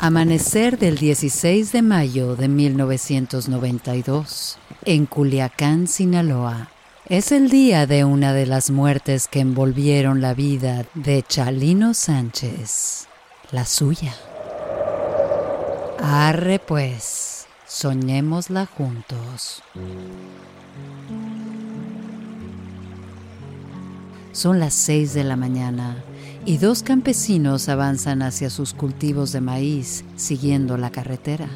Amanecer del 16 de mayo de 1992, en Culiacán, Sinaloa. Es el día de una de las muertes que envolvieron la vida de Chalino Sánchez, la suya. Arre pues, soñémosla juntos. Son las seis de la mañana y dos campesinos avanzan hacia sus cultivos de maíz siguiendo la carretera.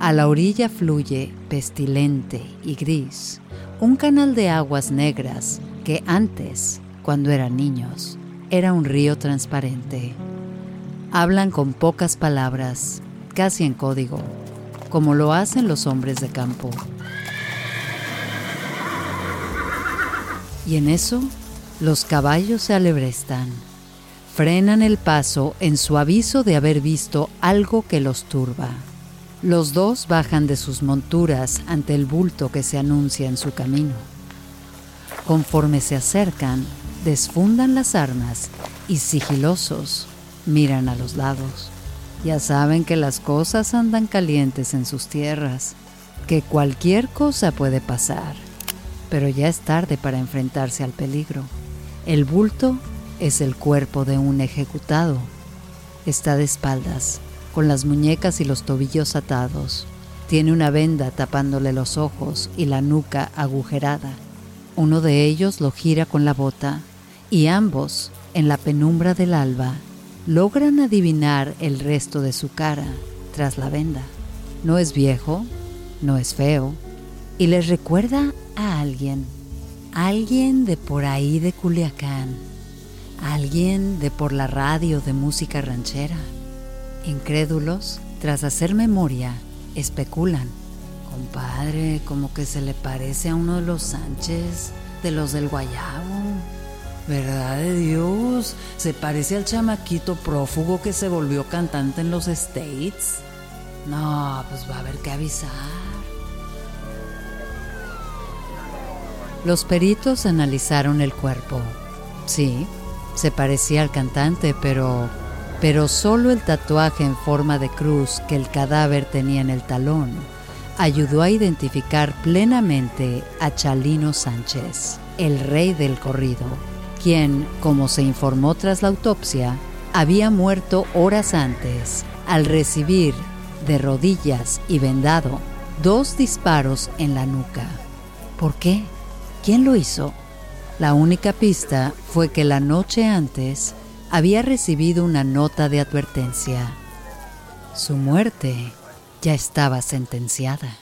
A la orilla fluye, pestilente y gris, un canal de aguas negras que antes, cuando eran niños, era un río transparente. Hablan con pocas palabras, casi en código, como lo hacen los hombres de campo. Y en eso, los caballos se alebrestan frenan el paso en su aviso de haber visto algo que los turba. Los dos bajan de sus monturas ante el bulto que se anuncia en su camino. Conforme se acercan, desfundan las armas y sigilosos miran a los lados. Ya saben que las cosas andan calientes en sus tierras, que cualquier cosa puede pasar, pero ya es tarde para enfrentarse al peligro. El bulto es el cuerpo de un ejecutado. Está de espaldas, con las muñecas y los tobillos atados. Tiene una venda tapándole los ojos y la nuca agujerada. Uno de ellos lo gira con la bota y ambos, en la penumbra del alba, logran adivinar el resto de su cara tras la venda. No es viejo, no es feo, y les recuerda a alguien, alguien de por ahí de Culiacán alguien de por la radio de música ranchera. Incrédulos, tras hacer memoria, especulan. Compadre, como que se le parece a uno de los Sánchez, de los del Guayabo. ¿Verdad de Dios? Se parece al chamaquito prófugo que se volvió cantante en los States. No, pues va a haber que avisar. Los peritos analizaron el cuerpo. Sí, se parecía al cantante, pero pero solo el tatuaje en forma de cruz que el cadáver tenía en el talón ayudó a identificar plenamente a Chalino Sánchez, el rey del corrido, quien, como se informó tras la autopsia, había muerto horas antes al recibir, de rodillas y vendado, dos disparos en la nuca. ¿Por qué? ¿Quién lo hizo? La única pista fue que la noche antes había recibido una nota de advertencia. Su muerte ya estaba sentenciada.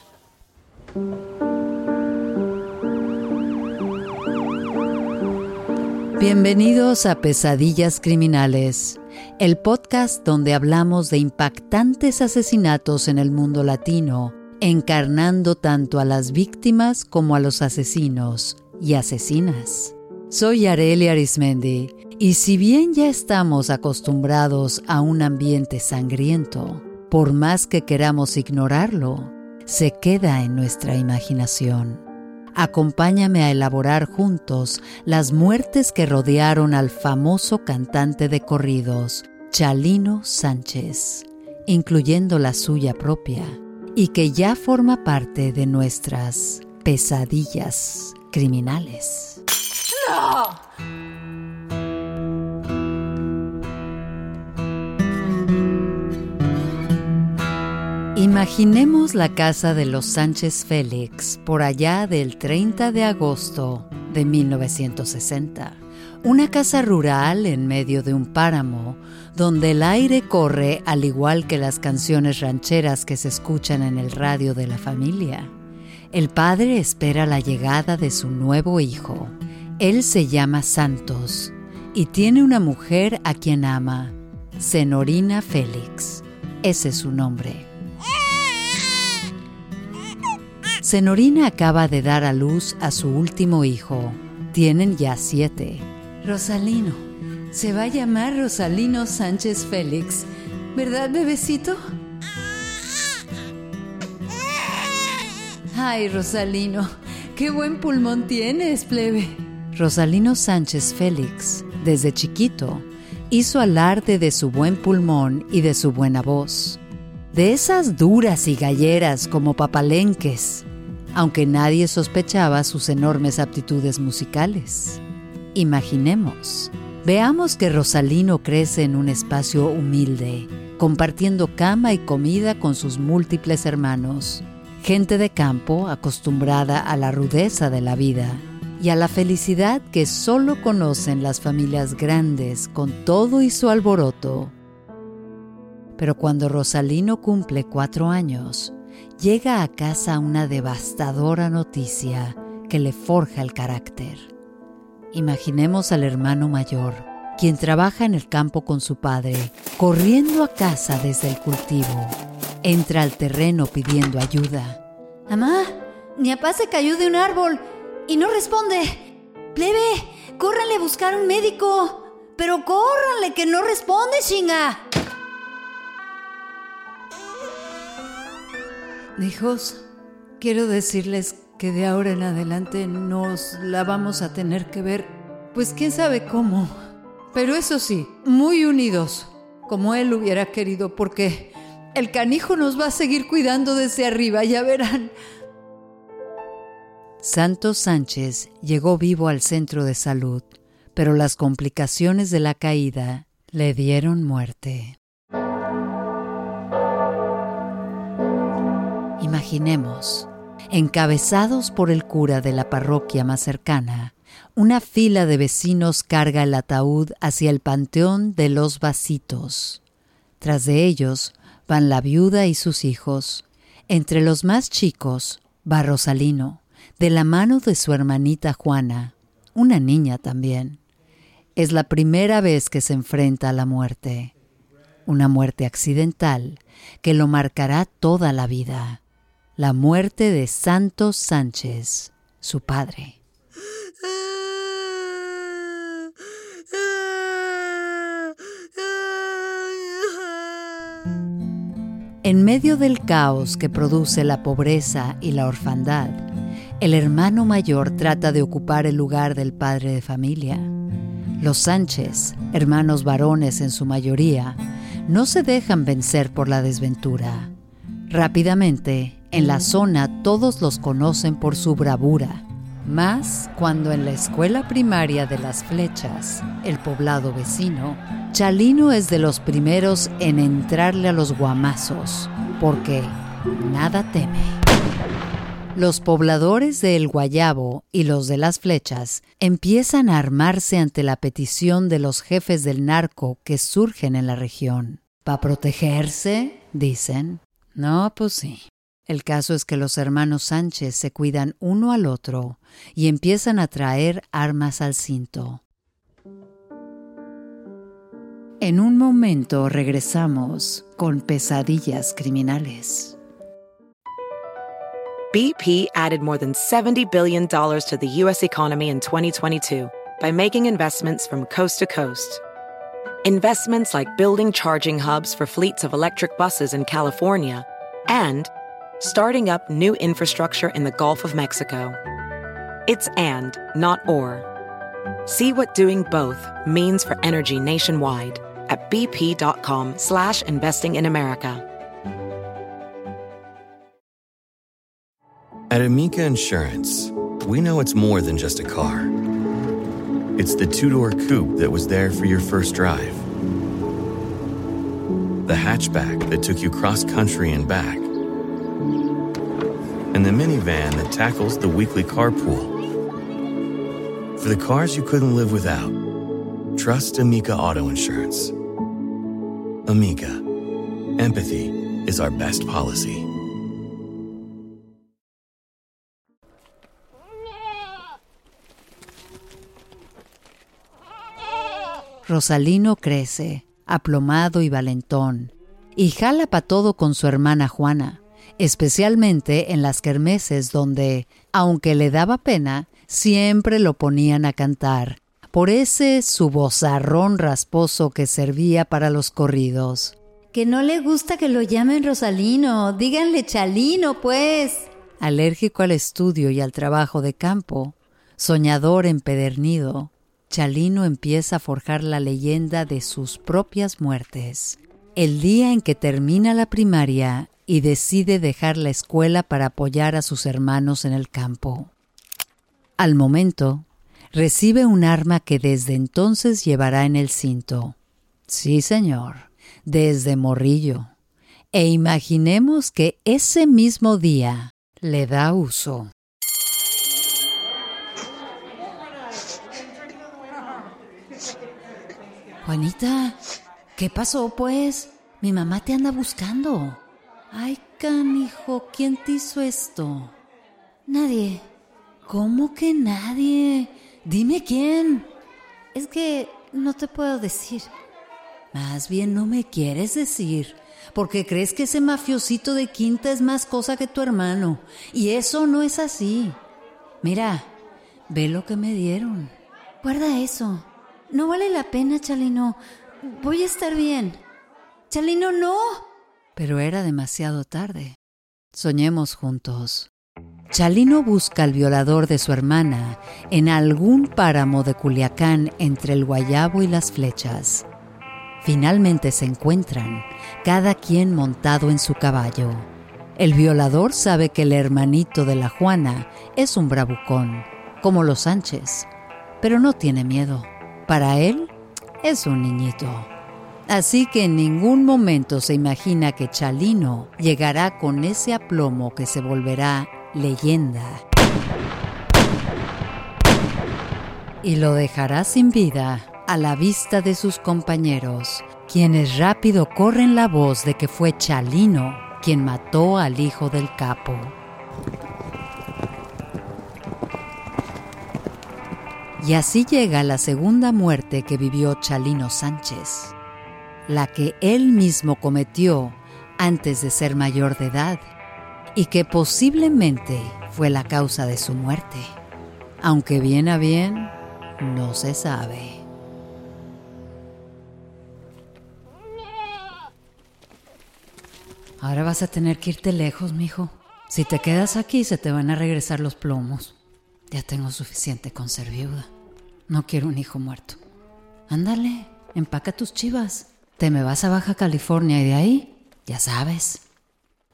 Bienvenidos a Pesadillas Criminales, el podcast donde hablamos de impactantes asesinatos en el mundo latino, encarnando tanto a las víctimas como a los asesinos y asesinas. Soy Areli Arismendi y si bien ya estamos acostumbrados a un ambiente sangriento, por más que queramos ignorarlo, se queda en nuestra imaginación. Acompáñame a elaborar juntos las muertes que rodearon al famoso cantante de corridos, Chalino Sánchez, incluyendo la suya propia, y que ya forma parte de nuestras pesadillas criminales. Imaginemos la casa de los Sánchez Félix por allá del 30 de agosto de 1960. Una casa rural en medio de un páramo, donde el aire corre al igual que las canciones rancheras que se escuchan en el radio de la familia. El padre espera la llegada de su nuevo hijo. Él se llama Santos y tiene una mujer a quien ama, Senorina Félix. Ese es su nombre. Senorina acaba de dar a luz a su último hijo. Tienen ya siete. Rosalino. Se va a llamar Rosalino Sánchez Félix. ¿Verdad, bebecito? Ay, Rosalino, qué buen pulmón tienes, plebe. Rosalino Sánchez Félix, desde chiquito, hizo alarde de su buen pulmón y de su buena voz. De esas duras y galleras como papalenques, aunque nadie sospechaba sus enormes aptitudes musicales. Imaginemos, veamos que Rosalino crece en un espacio humilde, compartiendo cama y comida con sus múltiples hermanos, gente de campo acostumbrada a la rudeza de la vida y a la felicidad que solo conocen las familias grandes con todo y su alboroto. Pero cuando Rosalino cumple cuatro años, llega a casa una devastadora noticia que le forja el carácter. Imaginemos al hermano mayor, quien trabaja en el campo con su padre, corriendo a casa desde el cultivo. Entra al terreno pidiendo ayuda. Mamá, mi papá se cayó de un árbol y no responde. Plebe, córranle a buscar un médico. Pero córranle que no responde, chinga. Hijos, quiero decirles que de ahora en adelante nos la vamos a tener que ver, pues quién sabe cómo. Pero eso sí, muy unidos, como él hubiera querido, porque el canijo nos va a seguir cuidando desde arriba, ya verán. Santos Sánchez llegó vivo al centro de salud, pero las complicaciones de la caída le dieron muerte. Imaginemos Encabezados por el cura de la parroquia más cercana, una fila de vecinos carga el ataúd hacia el panteón de los vasitos. Tras de ellos van la viuda y sus hijos. Entre los más chicos va Rosalino, de la mano de su hermanita Juana, una niña también. Es la primera vez que se enfrenta a la muerte, una muerte accidental que lo marcará toda la vida la muerte de Santos Sánchez, su padre. En medio del caos que produce la pobreza y la orfandad, el hermano mayor trata de ocupar el lugar del padre de familia. Los Sánchez, hermanos varones en su mayoría, no se dejan vencer por la desventura. Rápidamente, en la zona todos los conocen por su bravura, más cuando en la escuela primaria de las flechas, el poblado vecino, Chalino es de los primeros en entrarle a los guamazos, porque nada teme. Los pobladores de El Guayabo y los de las flechas empiezan a armarse ante la petición de los jefes del narco que surgen en la región. ¿Para protegerse? dicen. No, pues sí. El caso es que los hermanos Sánchez se cuidan uno al otro y empiezan a traer armas al cinto. En un momento regresamos con pesadillas criminales. BP added more than $70 billion to the U.S. economy in 2022 by making investments from coast to coast. Investments like building charging hubs for fleets of electric buses in California and starting up new infrastructure in the Gulf of Mexico. It's and, not or. See what doing both means for energy nationwide at bp.com slash investing in America. At Amica Insurance, we know it's more than just a car. It's the two door coupe that was there for your first drive, the hatchback that took you cross country and back, and the minivan that tackles the weekly carpool. For the cars you couldn't live without, trust Amica Auto Insurance. Amica, empathy is our best policy. Rosalino crece, aplomado y valentón, y jala pa' todo con su hermana Juana, especialmente en las kermeses donde, aunque le daba pena, siempre lo ponían a cantar, por ese su vozarrón rasposo que servía para los corridos. Que no le gusta que lo llamen Rosalino, díganle Chalino, pues. Alérgico al estudio y al trabajo de campo, soñador empedernido, Chalino empieza a forjar la leyenda de sus propias muertes. El día en que termina la primaria y decide dejar la escuela para apoyar a sus hermanos en el campo. Al momento, recibe un arma que desde entonces llevará en el cinto. Sí, señor, desde morrillo. E imaginemos que ese mismo día le da uso. Juanita, ¿qué pasó, pues? Mi mamá te anda buscando. Ay, canijo, ¿quién te hizo esto? Nadie. ¿Cómo que nadie? Dime quién. Es que no te puedo decir. Más bien no me quieres decir, porque crees que ese mafiosito de quinta es más cosa que tu hermano. Y eso no es así. Mira, ve lo que me dieron. Guarda eso. No vale la pena, Chalino. Voy a estar bien. Chalino, no. Pero era demasiado tarde. Soñemos juntos. Chalino busca al violador de su hermana en algún páramo de Culiacán entre el guayabo y las flechas. Finalmente se encuentran, cada quien montado en su caballo. El violador sabe que el hermanito de la Juana es un bravucón, como los Sánchez, pero no tiene miedo. Para él es un niñito. Así que en ningún momento se imagina que Chalino llegará con ese aplomo que se volverá leyenda. Y lo dejará sin vida a la vista de sus compañeros, quienes rápido corren la voz de que fue Chalino quien mató al hijo del capo. Y así llega la segunda muerte que vivió Chalino Sánchez, la que él mismo cometió antes de ser mayor de edad y que posiblemente fue la causa de su muerte, aunque bien a bien no se sabe. Ahora vas a tener que irte lejos, mijo. Si te quedas aquí, se te van a regresar los plomos. Ya tengo suficiente con ser viuda. No quiero un hijo muerto. Ándale, empaca tus chivas. Te me vas a Baja California y de ahí, ya sabes.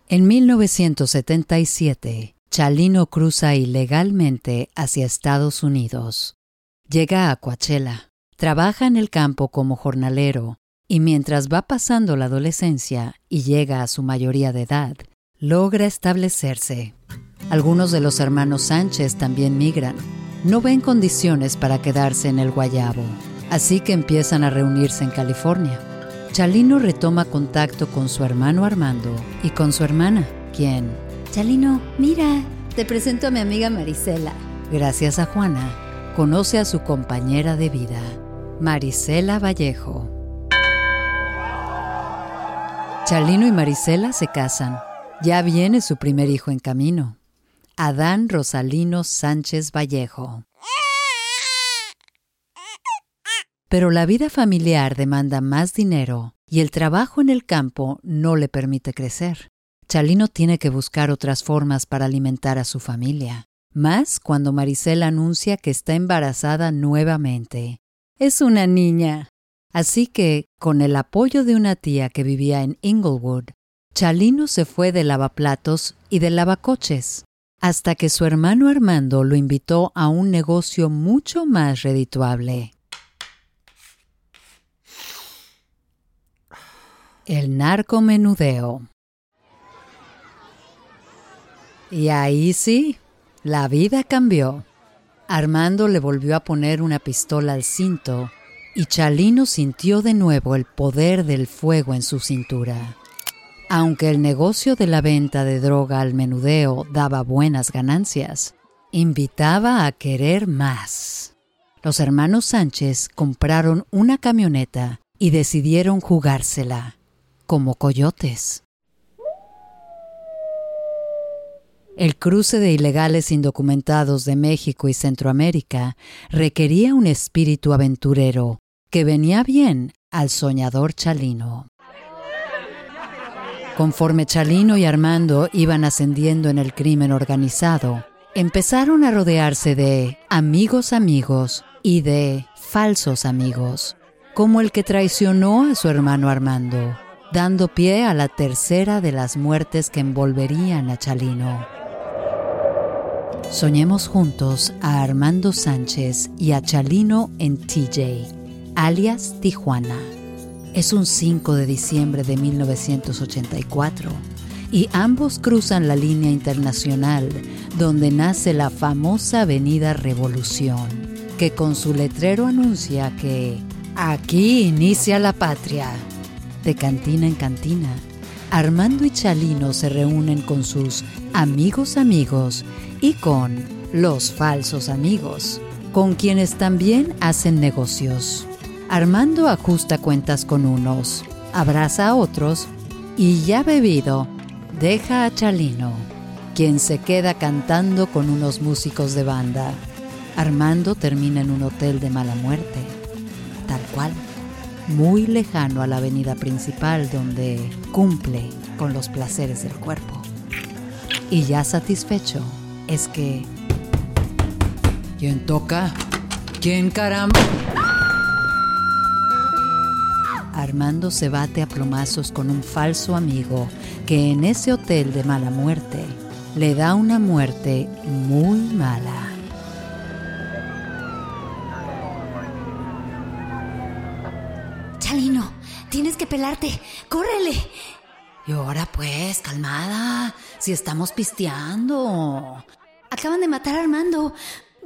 En 1977, Chalino cruza ilegalmente hacia Estados Unidos. Llega a Coachella, trabaja en el campo como jornalero y mientras va pasando la adolescencia y llega a su mayoría de edad, logra establecerse. Algunos de los hermanos Sánchez también migran. No ven condiciones para quedarse en el Guayabo, así que empiezan a reunirse en California. Chalino retoma contacto con su hermano Armando y con su hermana, quien, Chalino, mira, te presento a mi amiga Marisela. gracias a Juana, conoce a su compañera de vida, Marisela Vallejo. Chalino y Marisela se casan. Ya viene su primer hijo en camino, Adán Rosalino Sánchez Vallejo. Pero la vida familiar demanda más dinero y el trabajo en el campo no le permite crecer. Chalino tiene que buscar otras formas para alimentar a su familia, más cuando Marisela anuncia que está embarazada nuevamente. Es una niña. Así que, con el apoyo de una tía que vivía en Inglewood, Chalino se fue de lavaplatos y de lavacoches, hasta que su hermano Armando lo invitó a un negocio mucho más redituable. El narcomenudeo. Y ahí sí, la vida cambió. Armando le volvió a poner una pistola al cinto y Chalino sintió de nuevo el poder del fuego en su cintura. Aunque el negocio de la venta de droga al menudeo daba buenas ganancias, invitaba a querer más. Los hermanos Sánchez compraron una camioneta y decidieron jugársela, como coyotes. El cruce de ilegales indocumentados de México y Centroamérica requería un espíritu aventurero que venía bien al soñador Chalino. Conforme Chalino y Armando iban ascendiendo en el crimen organizado, empezaron a rodearse de amigos amigos y de falsos amigos, como el que traicionó a su hermano Armando, dando pie a la tercera de las muertes que envolverían a Chalino. Soñemos juntos a Armando Sánchez y a Chalino en TJ, alias Tijuana. Es un 5 de diciembre de 1984 y ambos cruzan la línea internacional donde nace la famosa Avenida Revolución, que con su letrero anuncia que aquí inicia la patria. De cantina en cantina, Armando y Chalino se reúnen con sus amigos amigos y con los falsos amigos, con quienes también hacen negocios. Armando ajusta cuentas con unos, abraza a otros y ya bebido, deja a Chalino, quien se queda cantando con unos músicos de banda. Armando termina en un hotel de mala muerte, tal cual, muy lejano a la avenida principal donde cumple con los placeres del cuerpo. Y ya satisfecho, es que... ¿Quién toca? ¿Quién caramba? Armando se bate a plomazos con un falso amigo que en ese hotel de mala muerte le da una muerte muy mala. Chalino, tienes que pelarte. ¡Córrele! Y ahora pues, calmada, si estamos pisteando. Acaban de matar a Armando.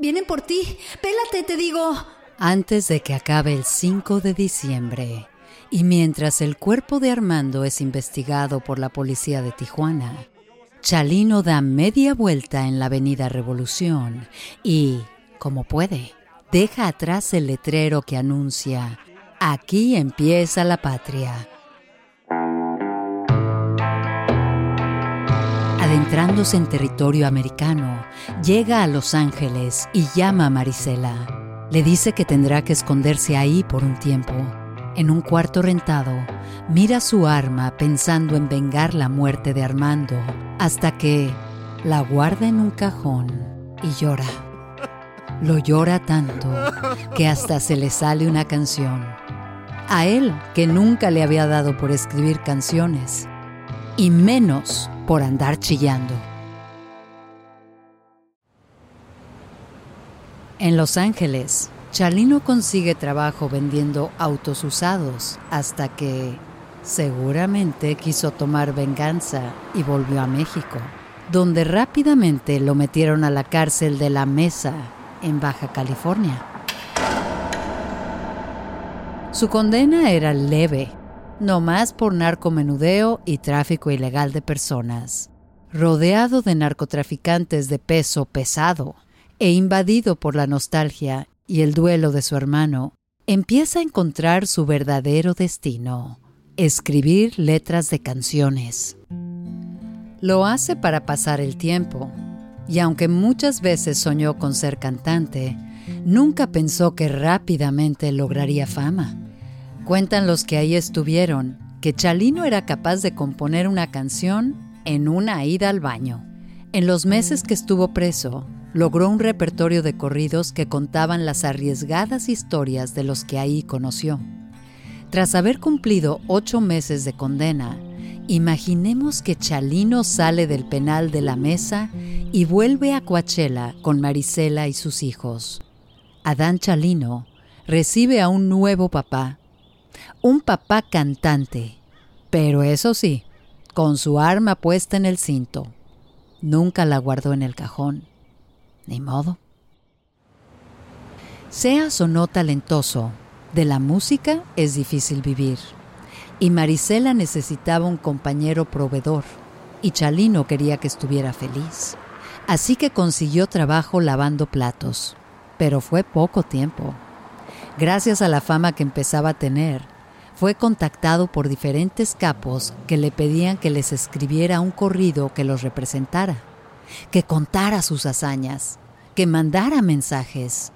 Vienen por ti. Pélate, te digo. Antes de que acabe el 5 de diciembre, y mientras el cuerpo de Armando es investigado por la policía de Tijuana, Chalino da media vuelta en la avenida Revolución y, como puede, deja atrás el letrero que anuncia, aquí empieza la patria. Adentrándose en territorio americano, llega a Los Ángeles y llama a Marisela. Le dice que tendrá que esconderse ahí por un tiempo en un cuarto rentado, mira su arma pensando en vengar la muerte de Armando, hasta que la guarda en un cajón y llora. Lo llora tanto que hasta se le sale una canción. A él, que nunca le había dado por escribir canciones, y menos por andar chillando. En Los Ángeles, Chalino consigue trabajo vendiendo autos usados hasta que seguramente quiso tomar venganza y volvió a México, donde rápidamente lo metieron a la cárcel de la Mesa en Baja California. Su condena era leve, no más por narcomenudeo y tráfico ilegal de personas. Rodeado de narcotraficantes de peso pesado e invadido por la nostalgia y el duelo de su hermano, empieza a encontrar su verdadero destino, escribir letras de canciones. Lo hace para pasar el tiempo, y aunque muchas veces soñó con ser cantante, nunca pensó que rápidamente lograría fama. Cuentan los que ahí estuvieron que Chalino era capaz de componer una canción en una ida al baño. En los meses que estuvo preso, logró un repertorio de corridos que contaban las arriesgadas historias de los que ahí conoció. Tras haber cumplido ocho meses de condena, imaginemos que Chalino sale del penal de la mesa y vuelve a Coachella con Marisela y sus hijos. Adán Chalino recibe a un nuevo papá, un papá cantante, pero eso sí, con su arma puesta en el cinto. Nunca la guardó en el cajón. Ni modo. Seas o no talentoso, de la música es difícil vivir. Y Marisela necesitaba un compañero proveedor, y Chalino quería que estuviera feliz. Así que consiguió trabajo lavando platos, pero fue poco tiempo. Gracias a la fama que empezaba a tener, fue contactado por diferentes capos que le pedían que les escribiera un corrido que los representara, que contara sus hazañas, que mandara mensajes.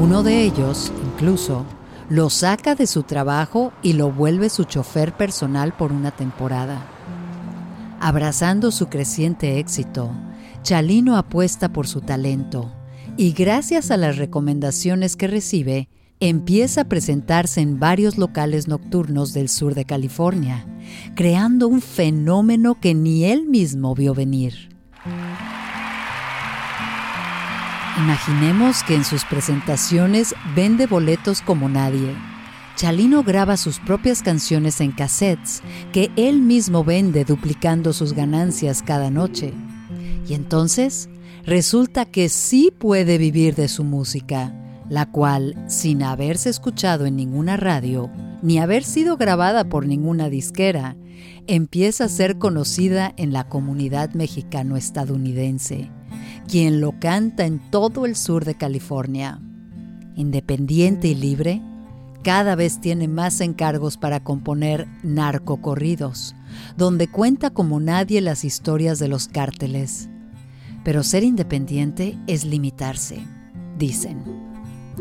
Uno de ellos, incluso, lo saca de su trabajo y lo vuelve su chofer personal por una temporada. Abrazando su creciente éxito, Chalino apuesta por su talento y gracias a las recomendaciones que recibe, empieza a presentarse en varios locales nocturnos del sur de California, creando un fenómeno que ni él mismo vio venir. Imaginemos que en sus presentaciones vende boletos como nadie. Chalino graba sus propias canciones en cassettes que él mismo vende duplicando sus ganancias cada noche. Y entonces resulta que sí puede vivir de su música, la cual, sin haberse escuchado en ninguna radio, ni haber sido grabada por ninguna disquera, empieza a ser conocida en la comunidad mexicano-estadounidense quien lo canta en todo el sur de California. Independiente y libre, cada vez tiene más encargos para componer narcocorridos, donde cuenta como nadie las historias de los cárteles. Pero ser independiente es limitarse, dicen.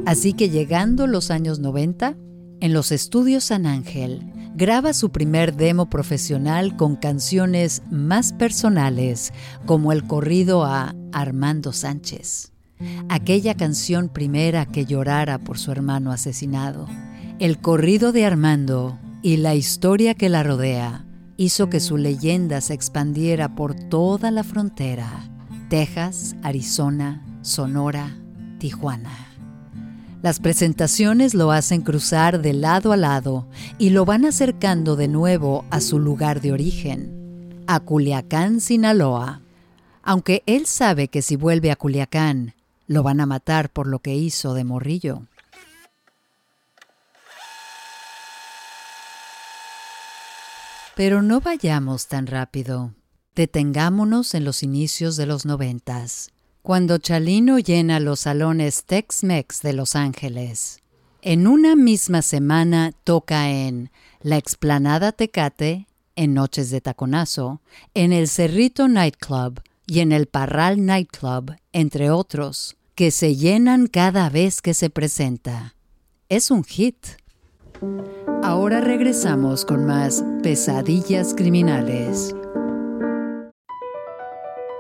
Así que llegando los años 90, en los estudios San Ángel, graba su primer demo profesional con canciones más personales, como el corrido a Armando Sánchez, aquella canción primera que llorara por su hermano asesinado. El corrido de Armando y la historia que la rodea hizo que su leyenda se expandiera por toda la frontera, Texas, Arizona, Sonora, Tijuana. Las presentaciones lo hacen cruzar de lado a lado y lo van acercando de nuevo a su lugar de origen, a Culiacán, Sinaloa. Aunque él sabe que si vuelve a Culiacán, lo van a matar por lo que hizo de morrillo. Pero no vayamos tan rápido. Detengámonos en los inicios de los noventas cuando Chalino llena los salones Tex-Mex de Los Ángeles. En una misma semana toca en La Explanada Tecate, en Noches de Taconazo, en el Cerrito Nightclub y en el Parral Nightclub, entre otros, que se llenan cada vez que se presenta. Es un hit. Ahora regresamos con más pesadillas criminales.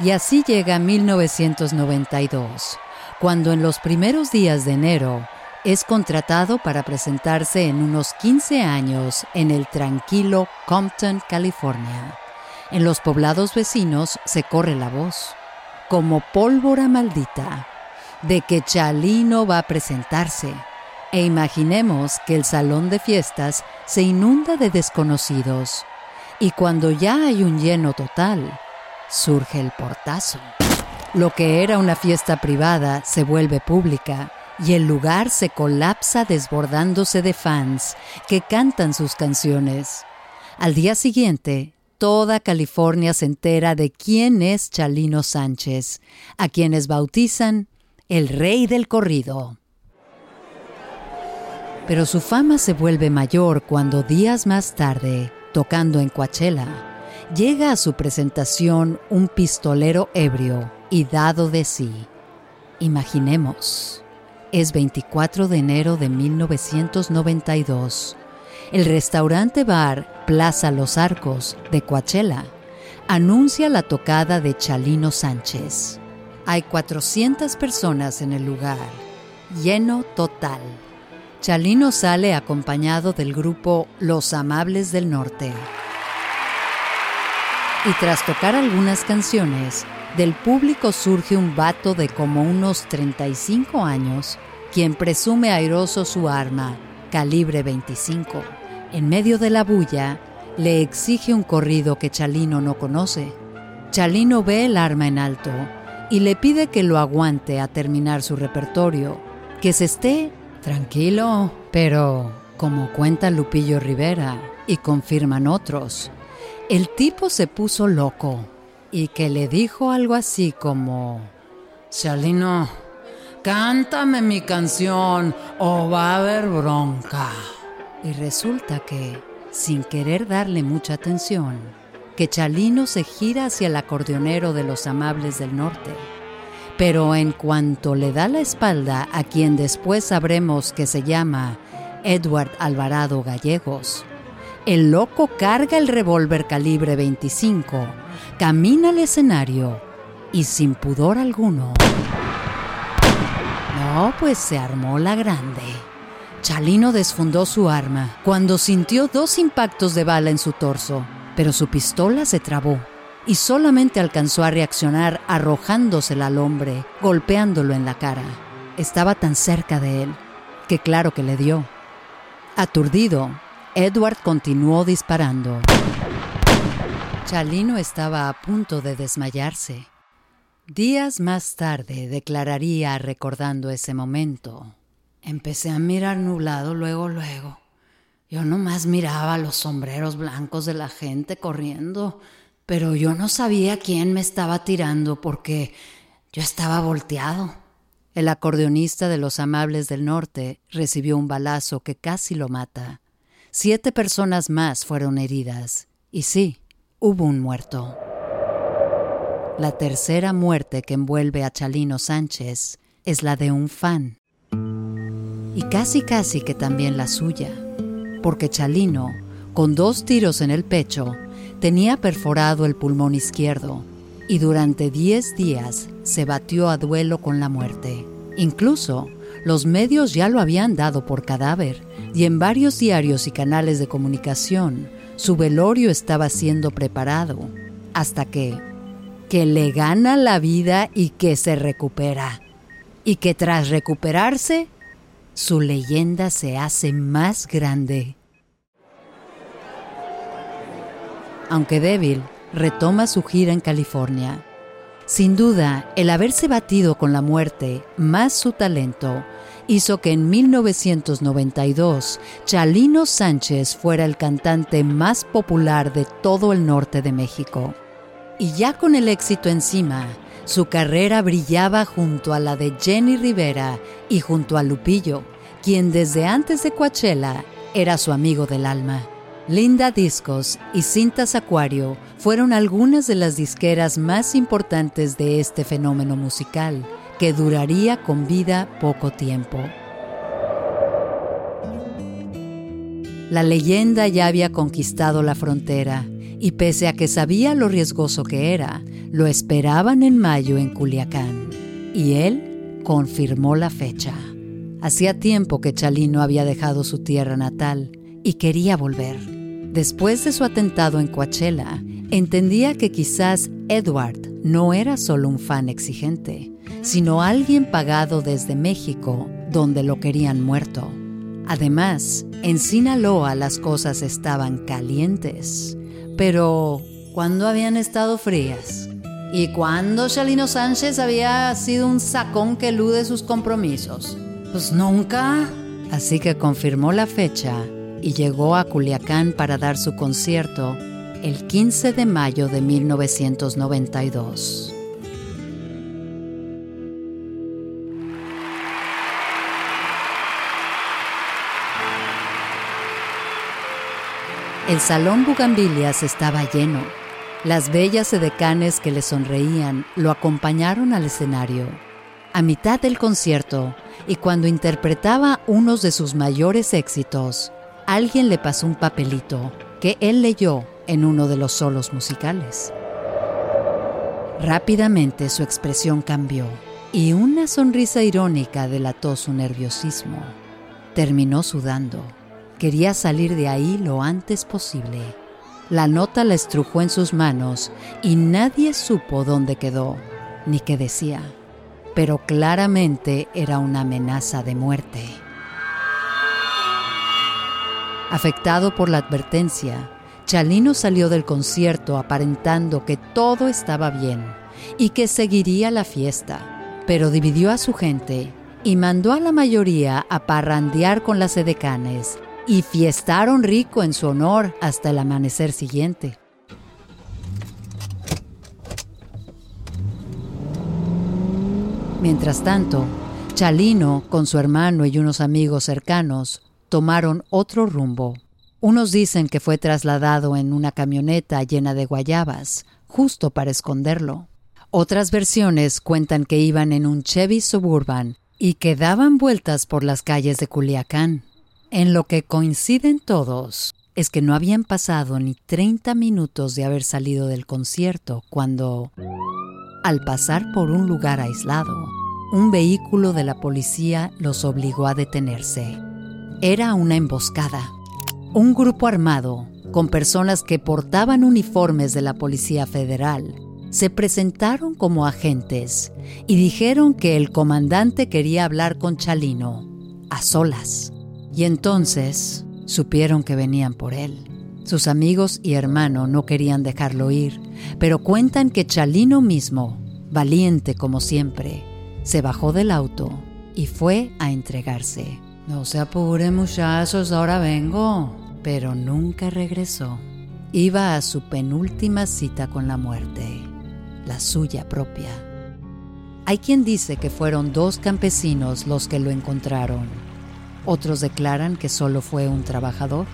Y así llega 1992, cuando en los primeros días de enero, es contratado para presentarse en unos 15 años en el tranquilo Compton, California. En los poblados vecinos se corre la voz, como pólvora maldita, de que Chalino va a presentarse. E imaginemos que el salón de fiestas se inunda de desconocidos. Y cuando ya hay un lleno total, surge el portazo. Lo que era una fiesta privada se vuelve pública y el lugar se colapsa desbordándose de fans que cantan sus canciones. Al día siguiente, toda California se entera de quién es Chalino Sánchez, a quienes bautizan el rey del corrido. Pero su fama se vuelve mayor cuando días más tarde, tocando en Coachella, llega a su presentación un pistolero ebrio y dado de sí. Imaginemos. Es 24 de enero de 1992. El restaurante bar Plaza Los Arcos de Coachella anuncia la tocada de Chalino Sánchez. Hay 400 personas en el lugar, lleno total. Chalino sale acompañado del grupo Los Amables del Norte. Y tras tocar algunas canciones, del público surge un vato de como unos 35 años, quien presume airoso su arma, calibre 25. En medio de la bulla, le exige un corrido que Chalino no conoce. Chalino ve el arma en alto y le pide que lo aguante a terminar su repertorio, que se esté tranquilo, pero como cuenta Lupillo Rivera y confirman otros, el tipo se puso loco y que le dijo algo así como, Chalino, cántame mi canción o va a haber bronca. Y resulta que, sin querer darle mucha atención, que Chalino se gira hacia el acordeonero de los amables del norte. Pero en cuanto le da la espalda a quien después sabremos que se llama Edward Alvarado Gallegos, el loco carga el revólver calibre 25 camina al escenario y sin pudor alguno. No, pues se armó la grande. Chalino desfundó su arma cuando sintió dos impactos de bala en su torso, pero su pistola se trabó y solamente alcanzó a reaccionar arrojándosela al hombre, golpeándolo en la cara. Estaba tan cerca de él que claro que le dio. Aturdido, Edward continuó disparando. Chalino estaba a punto de desmayarse. Días más tarde declararía recordando ese momento. Empecé a mirar nublado luego, luego. Yo nomás miraba los sombreros blancos de la gente corriendo, pero yo no sabía quién me estaba tirando porque yo estaba volteado. El acordeonista de los Amables del Norte recibió un balazo que casi lo mata. Siete personas más fueron heridas. Y sí, hubo un muerto. La tercera muerte que envuelve a Chalino Sánchez es la de un fan. Y casi casi que también la suya, porque Chalino, con dos tiros en el pecho, tenía perforado el pulmón izquierdo y durante 10 días se batió a duelo con la muerte. Incluso los medios ya lo habían dado por cadáver y en varios diarios y canales de comunicación su velorio estaba siendo preparado hasta que, que le gana la vida y que se recupera. Y que tras recuperarse, su leyenda se hace más grande. Aunque débil, retoma su gira en California. Sin duda, el haberse batido con la muerte, más su talento, hizo que en 1992 Chalino Sánchez fuera el cantante más popular de todo el norte de México. Y ya con el éxito encima, su carrera brillaba junto a la de Jenny Rivera y junto a Lupillo, quien desde antes de Coachella era su amigo del alma. Linda Discos y Cintas Acuario fueron algunas de las disqueras más importantes de este fenómeno musical que duraría con vida poco tiempo. La leyenda ya había conquistado la frontera y pese a que sabía lo riesgoso que era, lo esperaban en mayo en Culiacán. Y él confirmó la fecha. Hacía tiempo que Chalino había dejado su tierra natal y quería volver. Después de su atentado en Coachella, entendía que quizás Edward no era solo un fan exigente, sino alguien pagado desde México, donde lo querían muerto. Además, en Sinaloa las cosas estaban calientes, pero ¿cuándo habían estado frías? ¿Y cuándo Chalino Sánchez había sido un sacón que elude sus compromisos? Pues nunca. Así que confirmó la fecha y llegó a Culiacán para dar su concierto el 15 de mayo de 1992. El salón Bugambilias estaba lleno. Las bellas edecanes que le sonreían lo acompañaron al escenario. A mitad del concierto, y cuando interpretaba unos de sus mayores éxitos, alguien le pasó un papelito que él leyó en uno de los solos musicales. Rápidamente su expresión cambió y una sonrisa irónica delató su nerviosismo. Terminó sudando. Quería salir de ahí lo antes posible. La nota la estrujó en sus manos y nadie supo dónde quedó ni qué decía, pero claramente era una amenaza de muerte. Afectado por la advertencia, Chalino salió del concierto aparentando que todo estaba bien y que seguiría la fiesta, pero dividió a su gente y mandó a la mayoría a parrandear con las edecanes y fiestaron rico en su honor hasta el amanecer siguiente. Mientras tanto, Chalino, con su hermano y unos amigos cercanos, tomaron otro rumbo. Unos dicen que fue trasladado en una camioneta llena de guayabas, justo para esconderlo. Otras versiones cuentan que iban en un Chevy Suburban y que daban vueltas por las calles de Culiacán. En lo que coinciden todos es que no habían pasado ni 30 minutos de haber salido del concierto cuando, al pasar por un lugar aislado, un vehículo de la policía los obligó a detenerse. Era una emboscada. Un grupo armado, con personas que portaban uniformes de la Policía Federal, se presentaron como agentes y dijeron que el comandante quería hablar con Chalino, a solas. Y entonces supieron que venían por él. Sus amigos y hermano no querían dejarlo ir, pero cuentan que Chalino mismo, valiente como siempre, se bajó del auto y fue a entregarse. No se apure muchachos, ahora vengo. Pero nunca regresó. Iba a su penúltima cita con la muerte, la suya propia. Hay quien dice que fueron dos campesinos los que lo encontraron otros declaran que solo fue un trabajador.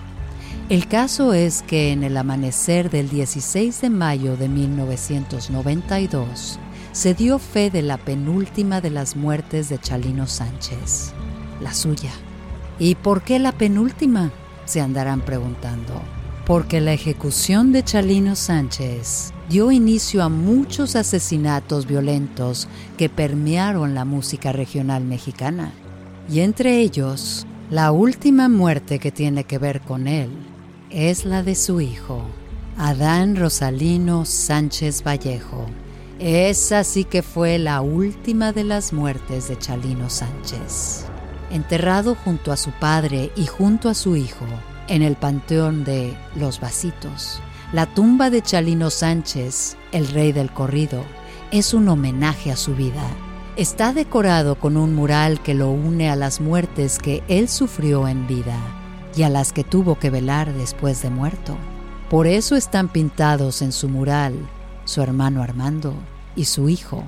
El caso es que en el amanecer del 16 de mayo de 1992 se dio fe de la penúltima de las muertes de Chalino Sánchez, la suya. ¿Y por qué la penúltima? Se andarán preguntando. Porque la ejecución de Chalino Sánchez dio inicio a muchos asesinatos violentos que permearon la música regional mexicana y entre ellos, la última muerte que tiene que ver con él es la de su hijo, Adán Rosalino Sánchez Vallejo. Esa sí que fue la última de las muertes de Chalino Sánchez. Enterrado junto a su padre y junto a su hijo en el panteón de Los Vasitos, la tumba de Chalino Sánchez, el rey del corrido, es un homenaje a su vida Está decorado con un mural que lo une a las muertes que él sufrió en vida y a las que tuvo que velar después de muerto. Por eso están pintados en su mural su hermano Armando y su hijo,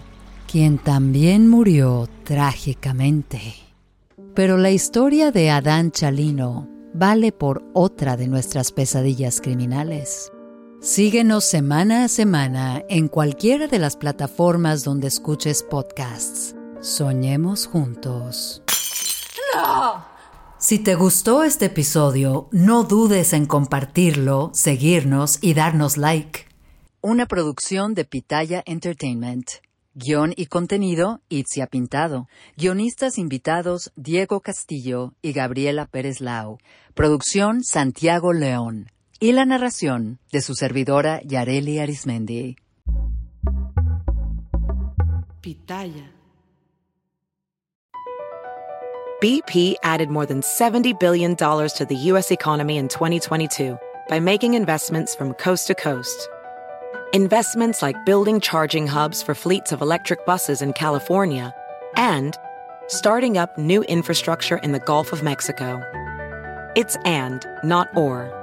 quien también murió trágicamente. Pero la historia de Adán Chalino vale por otra de nuestras pesadillas criminales. Síguenos semana a semana en cualquiera de las plataformas donde escuches podcasts. Soñemos juntos. ¡No! Si te gustó este episodio, no dudes en compartirlo, seguirnos y darnos like. Una producción de Pitaya Entertainment. Guión y contenido, Itzia Pintado. Guionistas invitados, Diego Castillo y Gabriela Pérez Lau. Producción, Santiago León. Y la narración, de su servidora, Yareli Arismendi. Pitaya. BP added more than $70 billion to the U.S. economy in 2022 by making investments from coast to coast. Investments like building charging hubs for fleets of electric buses in California and starting up new infrastructure in the Gulf of Mexico. It's and, not or.